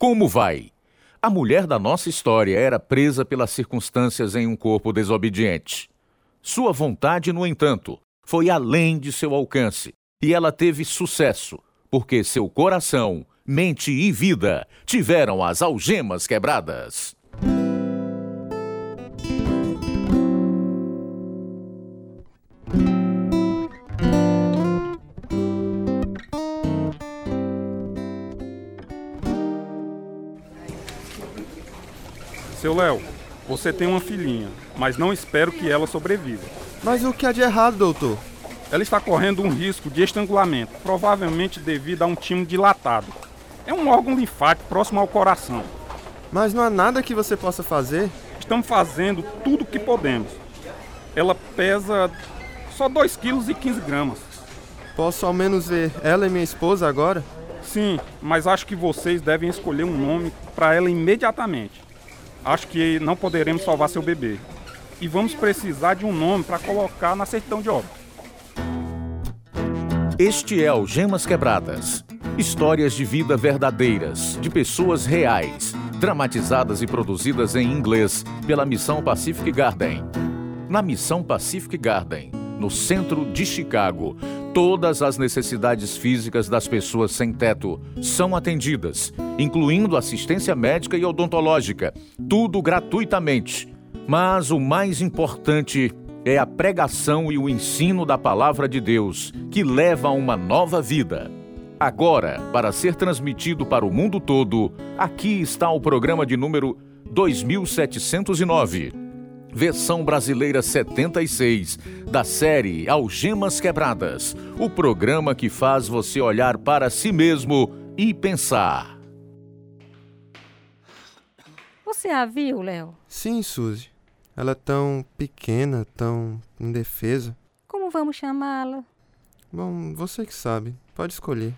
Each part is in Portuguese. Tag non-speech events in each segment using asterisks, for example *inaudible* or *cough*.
Como vai? A mulher da nossa história era presa pelas circunstâncias em um corpo desobediente. Sua vontade, no entanto, foi além de seu alcance, e ela teve sucesso, porque seu coração, mente e vida tiveram as algemas quebradas. Seu Léo, você tem uma filhinha, mas não espero que ela sobreviva. Mas o que há de errado, doutor? Ela está correndo um risco de estrangulamento, provavelmente devido a um timo dilatado. É um órgão linfático próximo ao coração. Mas não há nada que você possa fazer? Estamos fazendo tudo o que podemos. Ela pesa só 2,15 kg. Posso ao menos ver ela e minha esposa agora? Sim, mas acho que vocês devem escolher um nome para ela imediatamente acho que não poderemos salvar seu bebê. E vamos precisar de um nome para colocar na certidão de óbito. Este é Algemas Quebradas. Histórias de vida verdadeiras, de pessoas reais, dramatizadas e produzidas em inglês pela Missão Pacific Garden. Na Missão Pacific Garden, no centro de Chicago, todas as necessidades físicas das pessoas sem teto são atendidas, incluindo assistência médica e odontológica, tudo gratuitamente. Mas o mais importante é a pregação e o ensino da palavra de Deus, que leva a uma nova vida. Agora, para ser transmitido para o mundo todo, aqui está o programa de número 2709 versão brasileira 76, da série Algemas Quebradas, o programa que faz você olhar para si mesmo e pensar. Você a viu, Léo? Sim, Suzy. Ela é tão pequena, tão indefesa. Como vamos chamá-la? Bom, você que sabe. Pode escolher.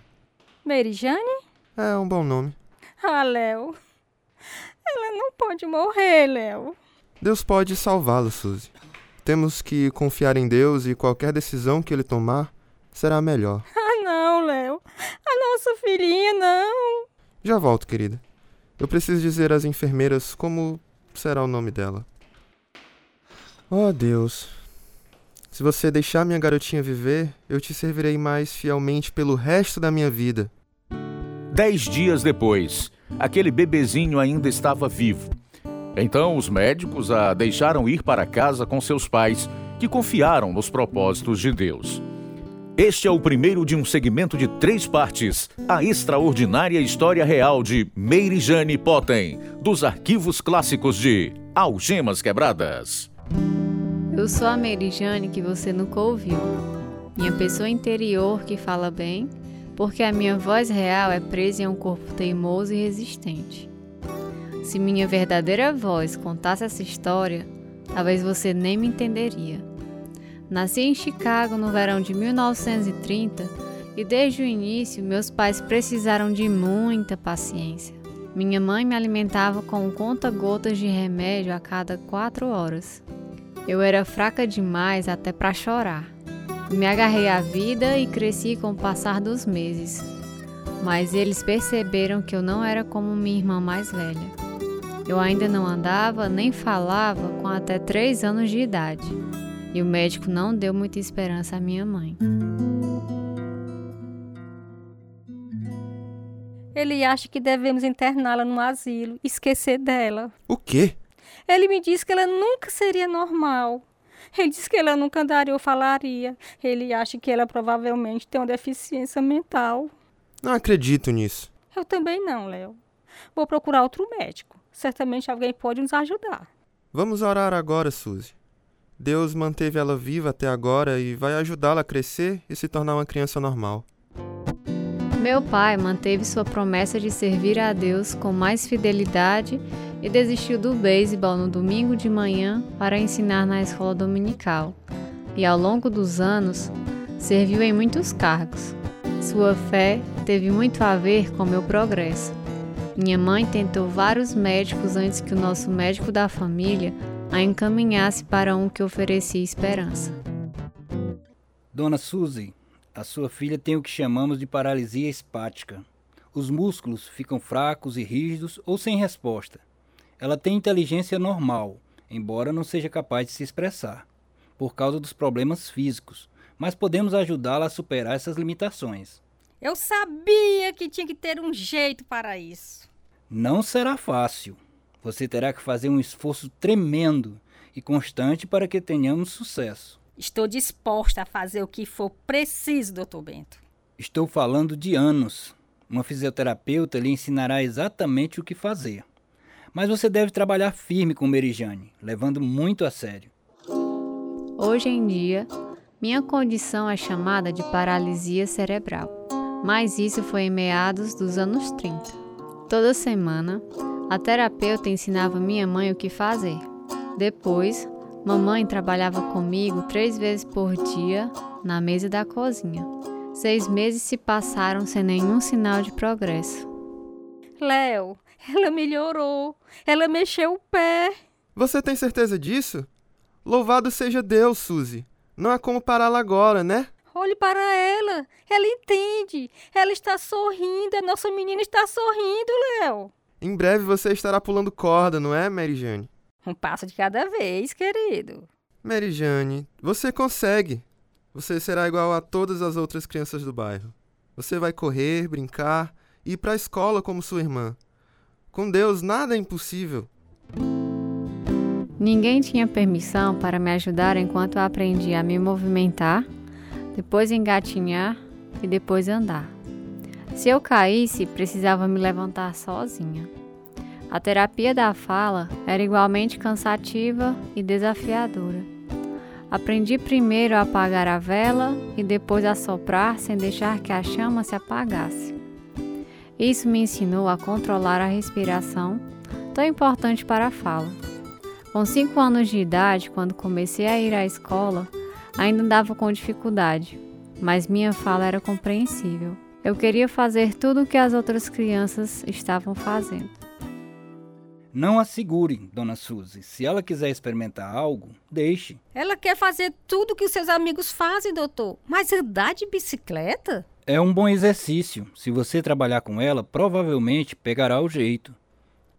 Merijane? É um bom nome. Ah, Léo. Ela não pode morrer, Léo. Deus pode salvá-la, Suzy. Temos que confiar em Deus e qualquer decisão que ele tomar será melhor. *laughs* Ah, não, Léo. A nossa filhinha, não. Já volto, querida. Eu preciso dizer às enfermeiras como será o nome dela. Oh, Deus. Se você deixar minha garotinha viver, eu te servirei mais fielmente pelo resto da minha vida. Dez dias depois, aquele bebezinho ainda estava vivo então os médicos a deixaram ir para casa com seus pais, que confiaram nos propósitos de Deus. Este é o primeiro de um segmento de três partes, a extraordinária história real de Meire Jane Potten, dos arquivos clássicos de Algemas Quebradas. Eu sou a Meire Jane que você nunca ouviu. Minha pessoa interior que fala bem, porque a minha voz real é presa em um corpo teimoso e resistente. Se minha verdadeira voz contasse essa história, talvez você nem me entenderia. Nasci em Chicago no verão de 1930 e desde o início meus pais precisaram de muita paciência. Minha mãe me alimentava com conta-gotas de remédio a cada quatro horas. Eu era fraca demais até para chorar. Me agarrei à vida e cresci com o passar dos meses. Mas eles perceberam que eu não era como minha irmã mais velha. Eu ainda não andava nem falava com até três anos de idade. E o médico não deu muita esperança à minha mãe. Ele acha que devemos interná-la no asilo, esquecer dela. O quê? Ele me disse que ela nunca seria normal. Ele disse que ela nunca andaria ou falaria. Ele acha que ela provavelmente tem uma deficiência mental. Não acredito nisso. Eu também não, Léo. Vou procurar outro médico. Certamente alguém pode nos ajudar. Vamos orar agora, Suzy. Deus manteve ela viva até agora e vai ajudá-la a crescer e se tornar uma criança normal. Meu pai manteve sua promessa de servir a Deus com mais fidelidade e desistiu do beisebol no domingo de manhã para ensinar na escola dominical. E ao longo dos anos, serviu em muitos cargos. Sua fé teve muito a ver com meu progresso. Minha mãe tentou vários médicos antes que o nosso médico da família a encaminhasse para um que oferecia esperança. Dona Suzy, a sua filha tem o que chamamos de paralisia espática. Os músculos ficam fracos e rígidos ou sem resposta. Ela tem inteligência normal, embora não seja capaz de se expressar, por causa dos problemas físicos, mas podemos ajudá-la a superar essas limitações. Eu sabia que tinha que ter um jeito para isso. Não será fácil. Você terá que fazer um esforço tremendo e constante para que tenhamos sucesso. Estou disposta a fazer o que for preciso, doutor Bento. Estou falando de anos. Uma fisioterapeuta lhe ensinará exatamente o que fazer. Mas você deve trabalhar firme com Merijane, levando muito a sério. Hoje em dia, minha condição é chamada de paralisia cerebral, mas isso foi em meados dos anos 30. Toda semana, a terapeuta ensinava minha mãe o que fazer. Depois, mamãe trabalhava comigo três vezes por dia na mesa da cozinha. Seis meses se passaram sem nenhum sinal de progresso. Léo, ela melhorou. Ela mexeu o pé. Você tem certeza disso? Louvado seja Deus, Suzy. Não há como pará-la agora, né? Olhe para ela. Ela entende. Ela está sorrindo. A nossa menina está sorrindo, Léo. Em breve você estará pulando corda, não é, Mary Jane? Um passo de cada vez, querido. Mary Jane, você consegue. Você será igual a todas as outras crianças do bairro. Você vai correr, brincar e ir para a escola como sua irmã. Com Deus, nada é impossível. Ninguém tinha permissão para me ajudar enquanto eu aprendia a me movimentar, depois engatinhar e depois andar. Se eu caísse, precisava me levantar sozinha. A terapia da fala era igualmente cansativa e desafiadora. Aprendi primeiro a apagar a vela e depois a soprar sem deixar que a chama se apagasse. Isso me ensinou a controlar a respiração, tão importante para a fala. Com cinco anos de idade, quando comecei a ir à escola, ainda andava com dificuldade, mas minha fala era compreensível. Eu queria fazer tudo o que as outras crianças estavam fazendo. Não a segure, dona Suzy. Se ela quiser experimentar algo, deixe. Ela quer fazer tudo que os seus amigos fazem, doutor. Mas andar de bicicleta? É um bom exercício. Se você trabalhar com ela, provavelmente pegará o jeito.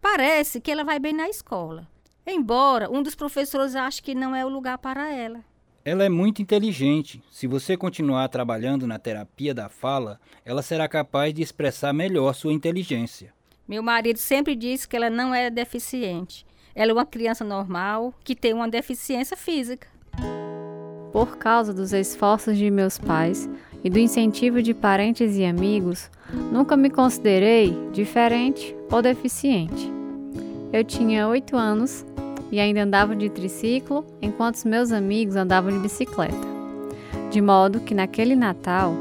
Parece que ela vai bem na escola. Embora um dos professores ache que não é o lugar para ela. Ela é muito inteligente. Se você continuar trabalhando na terapia da fala, ela será capaz de expressar melhor sua inteligência. Meu marido sempre diz que ela não é deficiente. Ela é uma criança normal que tem uma deficiência física. Por causa dos esforços de meus pais e do incentivo de parentes e amigos, nunca me considerei diferente ou deficiente. Eu tinha oito anos e ainda andava de triciclo, enquanto os meus amigos andavam de bicicleta. De modo que naquele Natal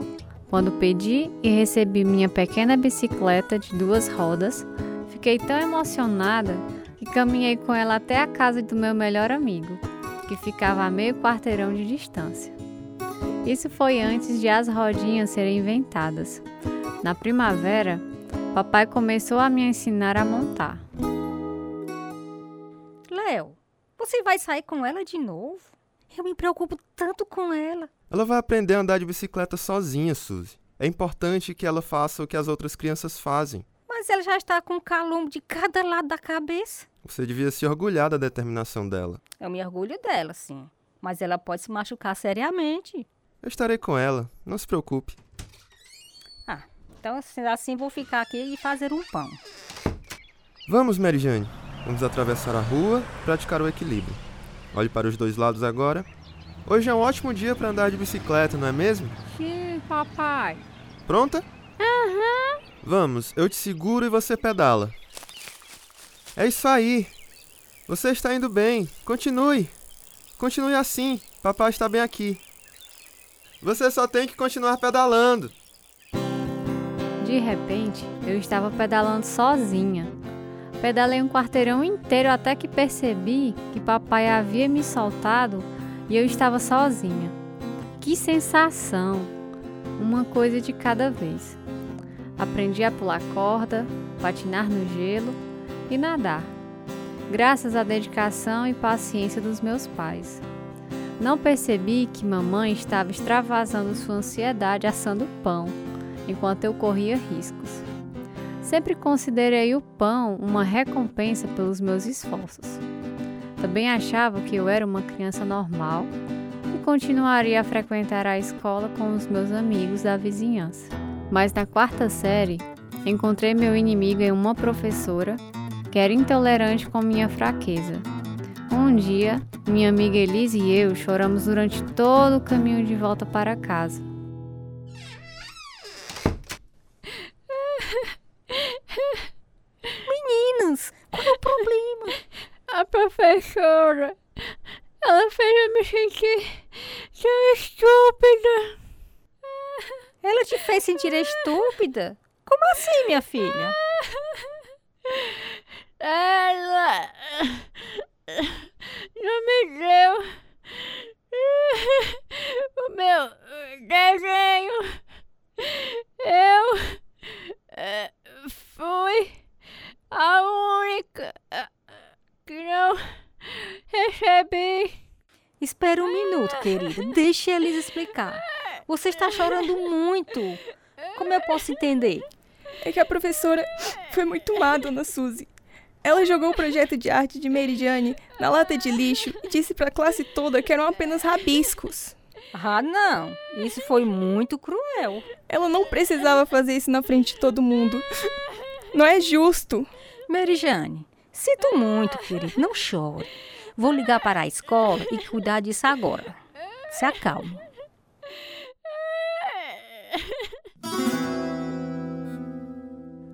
quando pedi e recebi minha pequena bicicleta de duas rodas, fiquei tão emocionada que caminhei com ela até a casa do meu melhor amigo, que ficava a meio quarteirão de distância. Isso foi antes de as rodinhas serem inventadas. Na primavera, papai começou a me ensinar a montar. Você vai sair com ela de novo? Eu me preocupo tanto com ela. Ela vai aprender a andar de bicicleta sozinha, Suzy. É importante que ela faça o que as outras crianças fazem. Mas ela já está com calombo de cada lado da cabeça. Você devia se orgulhar da determinação dela. Eu me orgulho dela, sim. Mas ela pode se machucar seriamente. Eu estarei com ela, não se preocupe. Ah, então assim vou ficar aqui e fazer um pão. Vamos, Mary Jane. Vamos atravessar a rua, praticar o equilíbrio. Olhe para os dois lados agora. Hoje é um ótimo dia para andar de bicicleta, não é mesmo? Sim, papai. Pronta? Aham. Uhum. Vamos, eu te seguro e você pedala. É isso aí. Você está indo bem. Continue. Continue assim. Papai está bem aqui. Você só tem que continuar pedalando. De repente, eu estava pedalando sozinha. Pedalei um quarteirão inteiro até que percebi que papai havia me soltado e eu estava sozinha. Que sensação! Uma coisa de cada vez. Aprendi a pular corda, patinar no gelo e nadar, graças à dedicação e paciência dos meus pais. Não percebi que mamãe estava extravasando sua ansiedade assando pão, enquanto eu corria riscos. Sempre considerei o pão uma recompensa pelos meus esforços. Também achava que eu era uma criança normal e continuaria a frequentar a escola com os meus amigos da vizinhança. Mas na quarta série, encontrei meu inimigo em uma professora que era intolerante com minha fraqueza. Um dia, minha amiga Elise e eu choramos durante todo o caminho de volta para casa. Professora, ela fez eu me sentir tão estúpida. Ela te fez sentir estúpida? Como assim, minha filha? Ela não me deu o meu desenho. Eu eh, fui a única que não recebi. Espera querida. Deixe eles explicar. Você está chorando muito. Como eu posso entender? É que a professora foi muito má, dona Suzy. Ela jogou o projeto de arte de Meridiane na lata de lixo e disse para a classe toda que eram apenas rabiscos. Ah, não. Isso foi muito cruel. Ela não precisava fazer isso na frente de todo mundo. Não é justo. Mary Jane, sinto muito, querido. Não chore. Vou ligar para a escola e cuidar disso agora. Se acalme.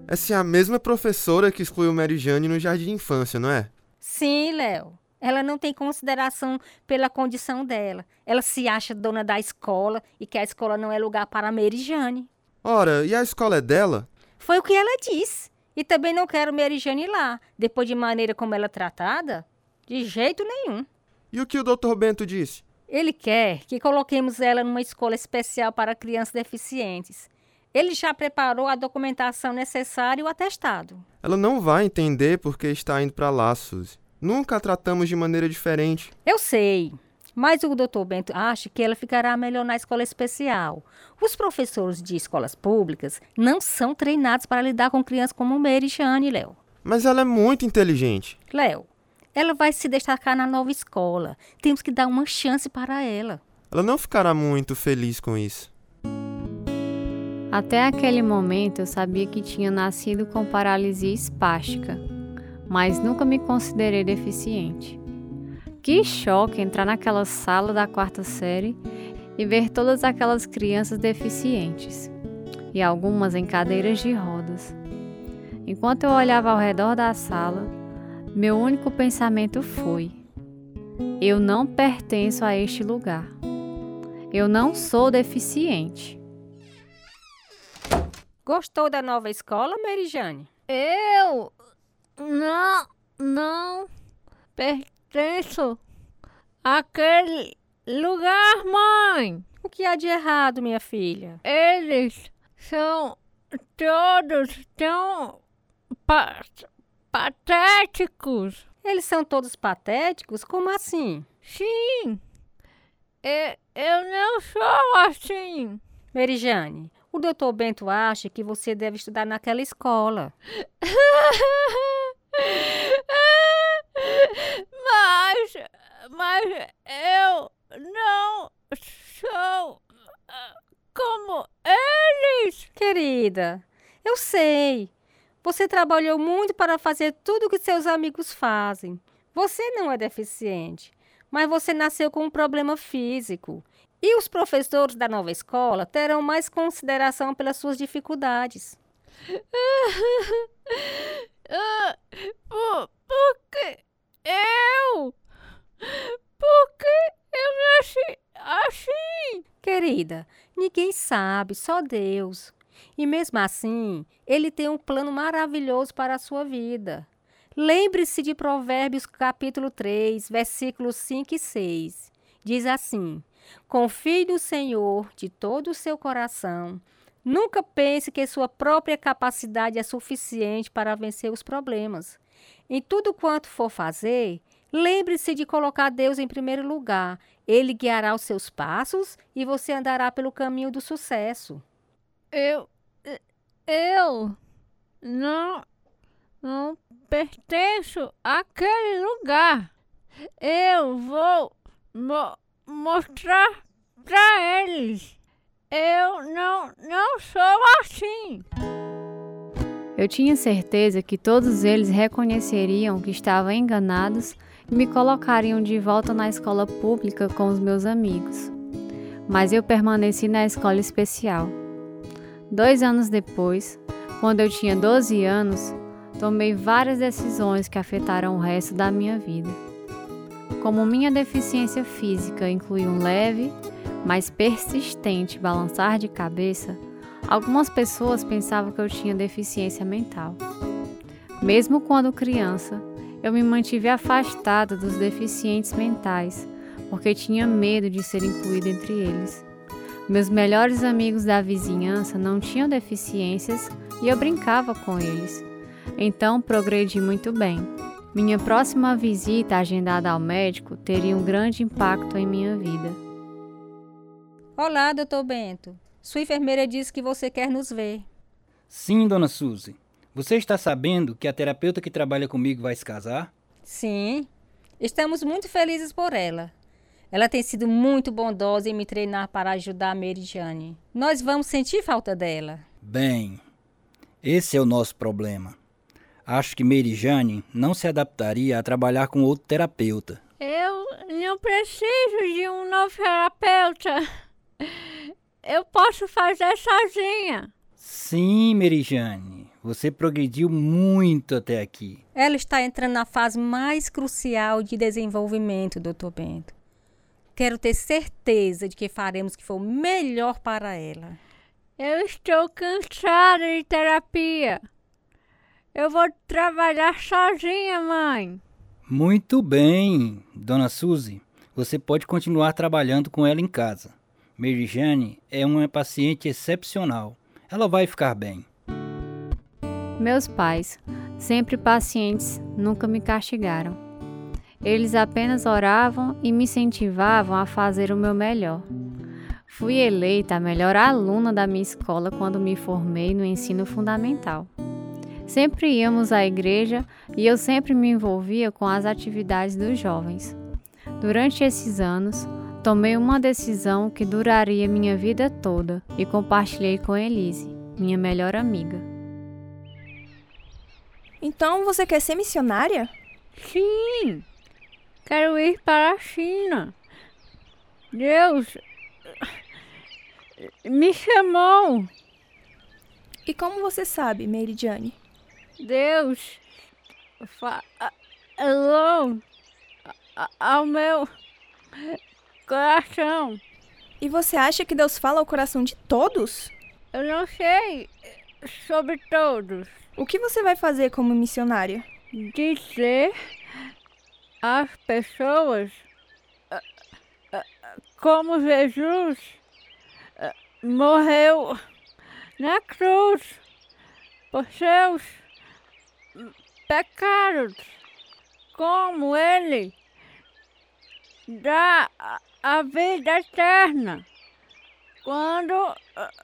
Essa é a mesma professora que excluiu Mary Jane no jardim de infância, não é? Sim, Léo. Ela não tem consideração pela condição dela. Ela se acha dona da escola e que a escola não é lugar para a Mary Jane. Ora, e a escola é dela? Foi o que ela disse. E também não quero Mary Jane lá, depois de maneira como ela é tratada. De jeito nenhum. E o que o Dr. Bento disse? Ele quer que coloquemos ela numa escola especial para crianças deficientes. Ele já preparou a documentação necessária e o atestado. Ela não vai entender porque está indo para lá, Suzy. Nunca a tratamos de maneira diferente. Eu sei, mas o doutor Bento acha que ela ficará melhor na escola especial. Os professores de escolas públicas não são treinados para lidar com crianças como Mary Jane, Léo. Mas ela é muito inteligente. Léo, ela vai se destacar na nova escola. Temos que dar uma chance para ela. Ela não ficará muito feliz com isso. Até aquele momento eu sabia que tinha nascido com paralisia espástica, mas nunca me considerei deficiente. Que choque entrar naquela sala da quarta série e ver todas aquelas crianças deficientes, e algumas em cadeiras de rodas. Enquanto eu olhava ao redor da sala, meu único pensamento foi: eu não pertenço a este lugar. Eu não sou deficiente. Gostou da nova escola, Mary Jane? Eu não, não pertenço àquele lugar, mãe. O que há de errado, minha filha? Eles são todos tão patéticos. Eles são todos patéticos? Como assim? Sim, eu, eu não sou assim. Mary Jane, o doutor Bento acha que você deve estudar naquela escola. *laughs* mas, mas eu não sou ah, como eles. Querida, eu sei. Você trabalhou muito para fazer tudo o que seus amigos fazem. Você não é deficiente, mas você nasceu com um problema físico. E os professores da nova escola terão mais consideração pelas suas dificuldades. *laughs* por, porque eu. Porque eu nasci assim. Querida, ninguém sabe, só Deus. E mesmo assim, Ele tem um plano maravilhoso para a sua vida. Lembre-se de Provérbios capítulo 3, versículos 5 e 6. Diz assim: Confie no Senhor de todo o seu coração. Nunca pense que sua própria capacidade é suficiente para vencer os problemas. Em tudo quanto for fazer, lembre-se de colocar Deus em primeiro lugar. Ele guiará os seus passos e você andará pelo caminho do sucesso. Eu. Eu. não, não pertenço àquele lugar. Eu vou mo mostrar para eles. Eu não, não sou assim. Eu tinha certeza que todos eles reconheceriam que estavam enganados e me colocariam de volta na escola pública com os meus amigos. Mas eu permaneci na escola especial. Dois anos depois, quando eu tinha 12 anos, tomei várias decisões que afetaram o resto da minha vida. Como minha deficiência física inclui um leve, mas persistente balançar de cabeça, algumas pessoas pensavam que eu tinha deficiência mental. Mesmo quando criança, eu me mantive afastada dos deficientes mentais, porque tinha medo de ser incluída entre eles. Meus melhores amigos da vizinhança não tinham deficiências e eu brincava com eles. Então progredi muito bem. Minha próxima visita agendada ao médico teria um grande impacto em minha vida. Olá, doutor Bento. Sua enfermeira disse que você quer nos ver. Sim, dona Suzy. Você está sabendo que a terapeuta que trabalha comigo vai se casar? Sim. Estamos muito felizes por ela. Ela tem sido muito bondosa em me treinar para ajudar a Meridiane. Nós vamos sentir falta dela. Bem, esse é o nosso problema. Acho que Merijane não se adaptaria a trabalhar com outro terapeuta. Eu não preciso de um novo terapeuta. Eu posso fazer sozinha. Sim, Merijane. Você progrediu muito até aqui. Ela está entrando na fase mais crucial de desenvolvimento, doutor Bento. Quero ter certeza de que faremos o que for melhor para ela. Eu estou cansada de terapia. Eu vou trabalhar sozinha, mãe. Muito bem, dona Suzy. Você pode continuar trabalhando com ela em casa. Mary Jane é uma paciente excepcional. Ela vai ficar bem. Meus pais, sempre pacientes, nunca me castigaram. Eles apenas oravam e me incentivavam a fazer o meu melhor. Fui eleita a melhor aluna da minha escola quando me formei no ensino fundamental. Sempre íamos à igreja e eu sempre me envolvia com as atividades dos jovens. Durante esses anos, tomei uma decisão que duraria minha vida toda e compartilhei com Elise, minha melhor amiga. Então você quer ser missionária? Sim, quero ir para a China. Deus me chamou. E como você sabe, Meridiane? Deus falou ao meu coração. E você acha que Deus fala ao coração de todos? Eu não sei sobre todos. O que você vai fazer como missionária? Dizer às pessoas como Jesus morreu na cruz por seus pecados, como ele dá a vida eterna quando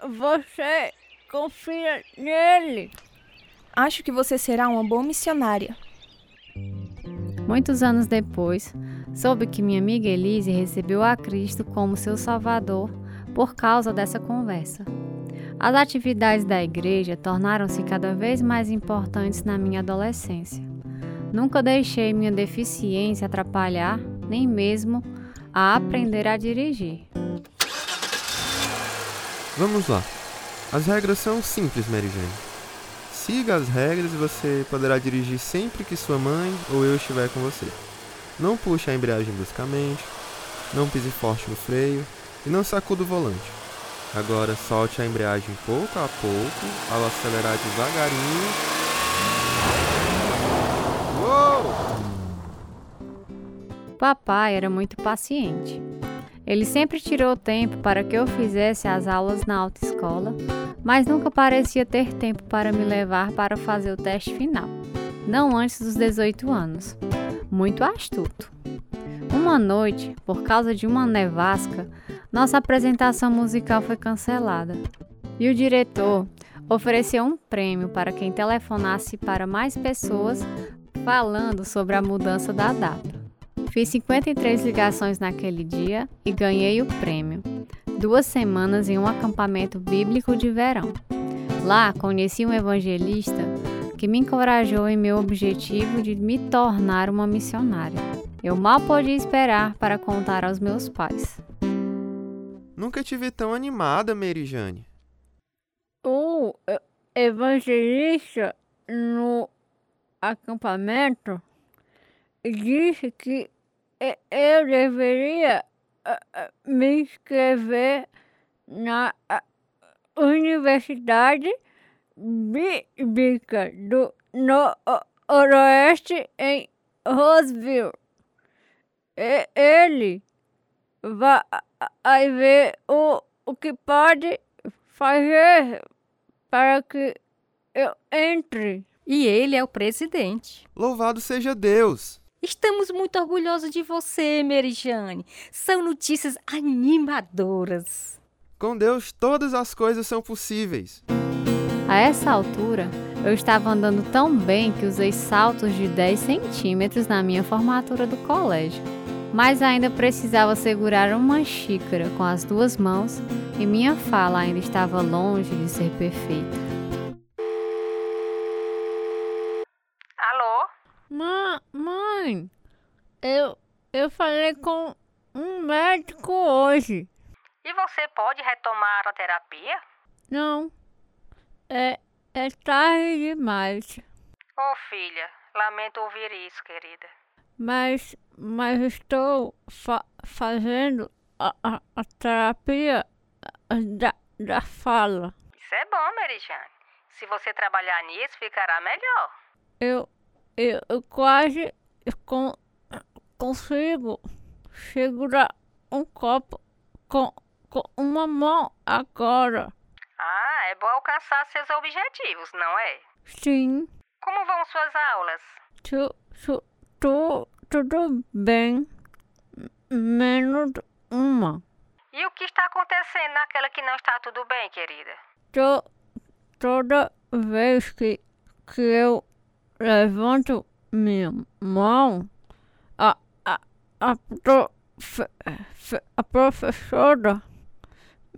você confia nele. Acho que você será uma boa missionária. Muitos anos depois, soube que minha amiga Elise recebeu a Cristo como seu Salvador por causa dessa conversa. As atividades da igreja tornaram-se cada vez mais importantes na minha adolescência. Nunca deixei minha deficiência atrapalhar, nem mesmo a aprender a dirigir. Vamos lá. As regras são simples, Mary Jane. Siga as regras e você poderá dirigir sempre que sua mãe ou eu estiver com você. Não puxe a embreagem bruscamente, não pise forte no freio e não sacuda o volante. Agora solte a embreagem pouco a pouco, ao acelerar devagarinho. Uou! Papai era muito paciente. Ele sempre tirou tempo para que eu fizesse as aulas na autoescola, mas nunca parecia ter tempo para me levar para fazer o teste final, não antes dos 18 anos. Muito astuto. Uma noite, por causa de uma nevasca, nossa apresentação musical foi cancelada. E o diretor, ofereceu um prêmio para quem telefonasse para mais pessoas falando sobre a mudança da data. Fiz 53 ligações naquele dia e ganhei o prêmio. Duas semanas em um acampamento bíblico de verão. Lá conheci um evangelista que me encorajou em meu objetivo de me tornar uma missionária. Eu mal podia esperar para contar aos meus pais. Nunca te vi tão animada, Mary Jane. O eh, evangelista no acampamento disse que eu deveria eh, eh, me inscrever na ah, Universidade Bíblica do Noroeste em Roseville. E- Ele vai vai ver o, o que pode fazer para que eu entre. E ele é o presidente. Louvado seja Deus! Estamos muito orgulhosos de você, Merijane. São notícias animadoras. Com Deus todas as coisas são possíveis. A essa altura, eu estava andando tão bem que usei saltos de 10 centímetros na minha formatura do colégio. Mas ainda precisava segurar uma xícara com as duas mãos e minha fala ainda estava longe de ser perfeita. Ma mãe, eu, eu falei com um médico hoje. E você pode retomar a terapia? Não, é, é tarde demais. Ô filha, lamento ouvir isso, querida. Mas, mas estou fa fazendo a, a, a terapia da, da fala. Isso é bom, Merijane. Se você trabalhar nisso, ficará melhor. Eu, eu, eu quase con, consigo segurar um copo com, com uma mão agora. Ah, é bom alcançar seus objetivos, não é? Sim, Como vão suas aulas? tu, tu, tu, tudo bem, menos uma. E o que está acontecendo naquela que não está tudo bem, querida? To, toda vez que, que eu levanto minha mão, a, a, a, profe, fe- a professora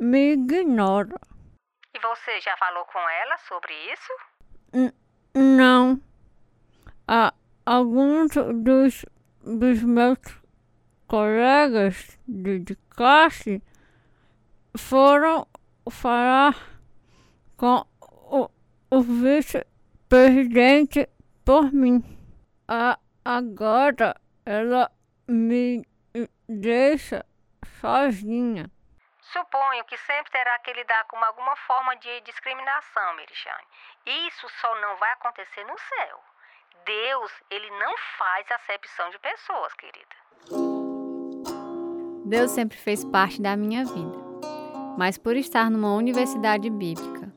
me ignora. E você já falou com ela sobre isso? Não. A, alguns dos, dos meus colegas de, de classe foram falar com o, o vice-presidente por mim. A, agora ela me deixa sozinha. Suponho que sempre terá que lidar com alguma forma de discriminação, Merijane. Isso só não vai acontecer no céu. Deus, ele não faz acepção de pessoas, querida. Deus sempre fez parte da minha vida. Mas por estar numa universidade bíblica,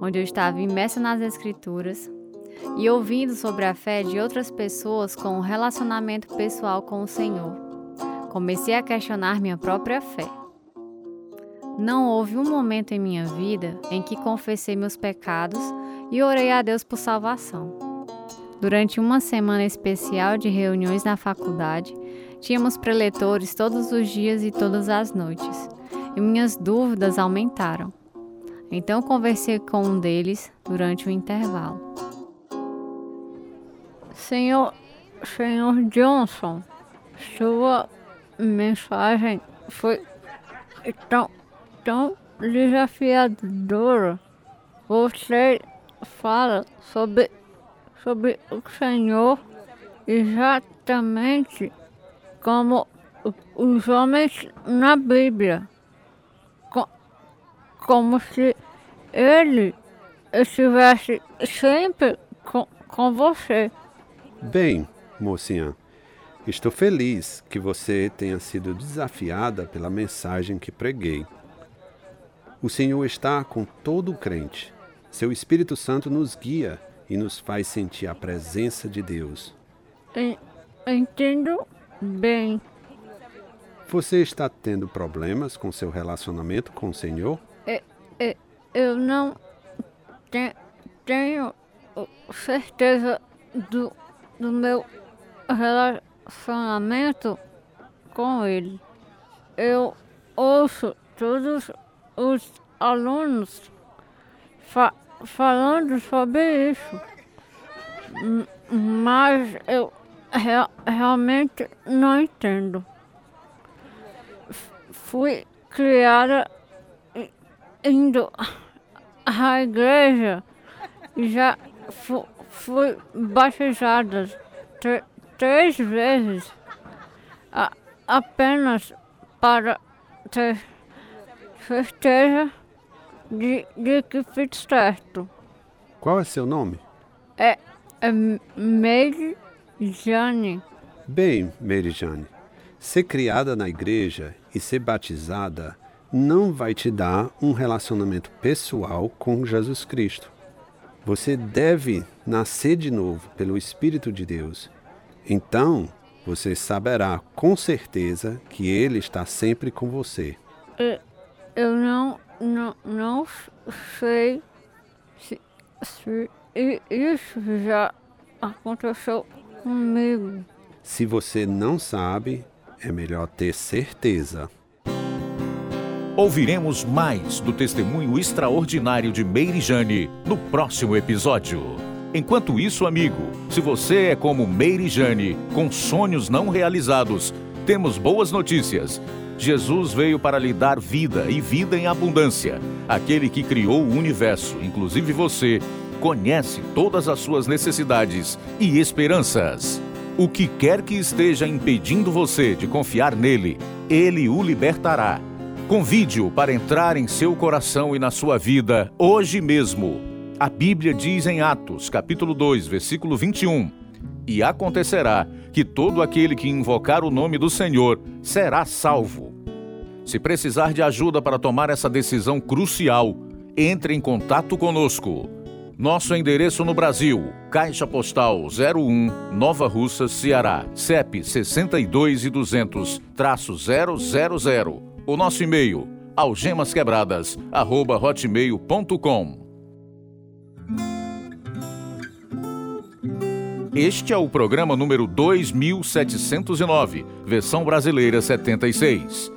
onde eu estava imersa nas Escrituras e ouvindo sobre a fé de outras pessoas com um relacionamento pessoal com o Senhor, comecei a questionar minha própria fé. Não houve um momento em minha vida em que confessei meus pecados e orei a Deus por salvação. Durante uma semana especial de reuniões na faculdade, tínhamos preletores todos os dias e todas as noites, e minhas dúvidas aumentaram. Então conversei com um deles durante o intervalo. Senhor, senhor Johnson, sua mensagem foi tão, tão desafiadora. Você fala sobre, sobre o Senhor exatamente como os homens na Bíblia. Co- como se ele estivesse sempre com, com você. Bem, mocinha, estou feliz que você tenha sido desafiada pela mensagem que preguei. O Senhor está com todo o crente. Seu Espírito Santo nos guia e nos faz sentir a presença de Deus. En- Entendo bem. Você está tendo problemas com seu relacionamento com o Senhor? É, Eu não te, tenho certeza do, do meu relacionamento com ele. Eu ouço todos os alunos fa falando sobre isso, mas eu realmente não entendo. Fui criada indo à igreja e já fu fui batizada três vezes a apenas para ter certeza de, de que fiz certo. Qual é seu nome? É, é Mary Jane. Bem, Mary Jane, ser criada na igreja e ser batizada não vai te dar um relacionamento pessoal com Jesus Cristo. Você deve nascer de novo pelo Espírito de Deus. Então, você saberá com certeza que Ele está sempre com você. Eu não, não, não sei se, se isso já aconteceu comigo. Se você não sabe, é melhor ter certeza. Ouviremos mais do testemunho extraordinário de Meire Jane no próximo episódio. Enquanto isso, amigo, se você é como Meire Jane, com sonhos não realizados, temos boas notícias. Jesus veio para lhe dar vida e vida em abundância. Aquele que criou o universo, inclusive você, conhece todas as suas necessidades e esperanças. O que quer que esteja impedindo você de confiar nele, ele o libertará. Convide-o para entrar em seu coração e na sua vida hoje mesmo. A Bíblia diz em Atos, capítulo 2, versículo 21: E acontecerá que todo aquele que invocar o nome do Senhor será salvo. Se precisar de ajuda para tomar essa decisão crucial, entre em contato conosco. Nosso endereço no Brasil: Caixa Postal 01, Nova Russa, Ceará. CEP 62 e 200 000. O nosso e-mail: algemasquebradas@hotmail.com. Este é o programa número 2709, versão brasileira 76.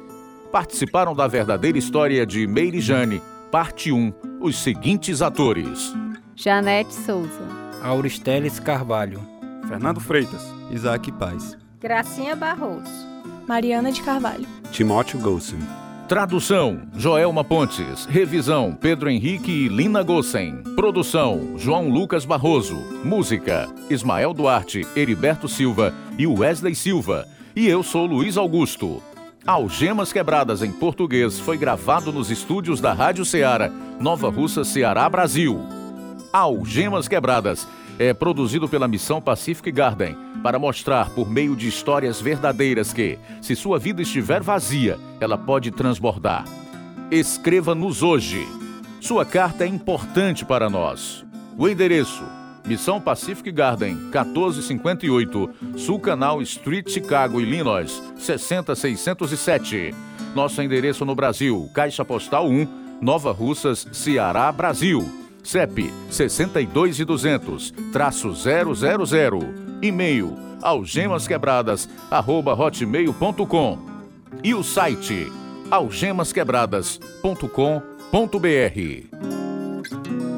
Participaram da verdadeira história de Meire Jane, parte 1, os seguintes atores: Janete Souza, Auristeles Carvalho, Fernando Freitas, Isaac Paz, Gracinha Barroso, Mariana de Carvalho, Timóteo Golsen. Tradução: Joelma Pontes. Revisão: Pedro Henrique e Lina Gossen. Produção: João Lucas Barroso. Música: Ismael Duarte, Heriberto Silva e Wesley Silva. E eu sou Luiz Augusto. Algemas Quebradas em Português foi gravado nos estúdios da Rádio Ceará, Nova Russa, Ceará, Brasil. Algemas Quebradas é produzido pela Missão Pacific Garden para mostrar por meio de histórias verdadeiras que, se sua vida estiver vazia, ela pode transbordar. Escreva-nos hoje. Sua carta é importante para nós. O endereço: Missão Pacific Garden, 1458, Sul Canal Street, Chicago, Illinois, 60607. Nosso endereço no Brasil: Caixa Postal 1, Nova Russas, Ceará, Brasil. CEP 62 200, traço 000. E-mail algemasquebradas@hotmail.com. E o site algemasquebradas.com.br.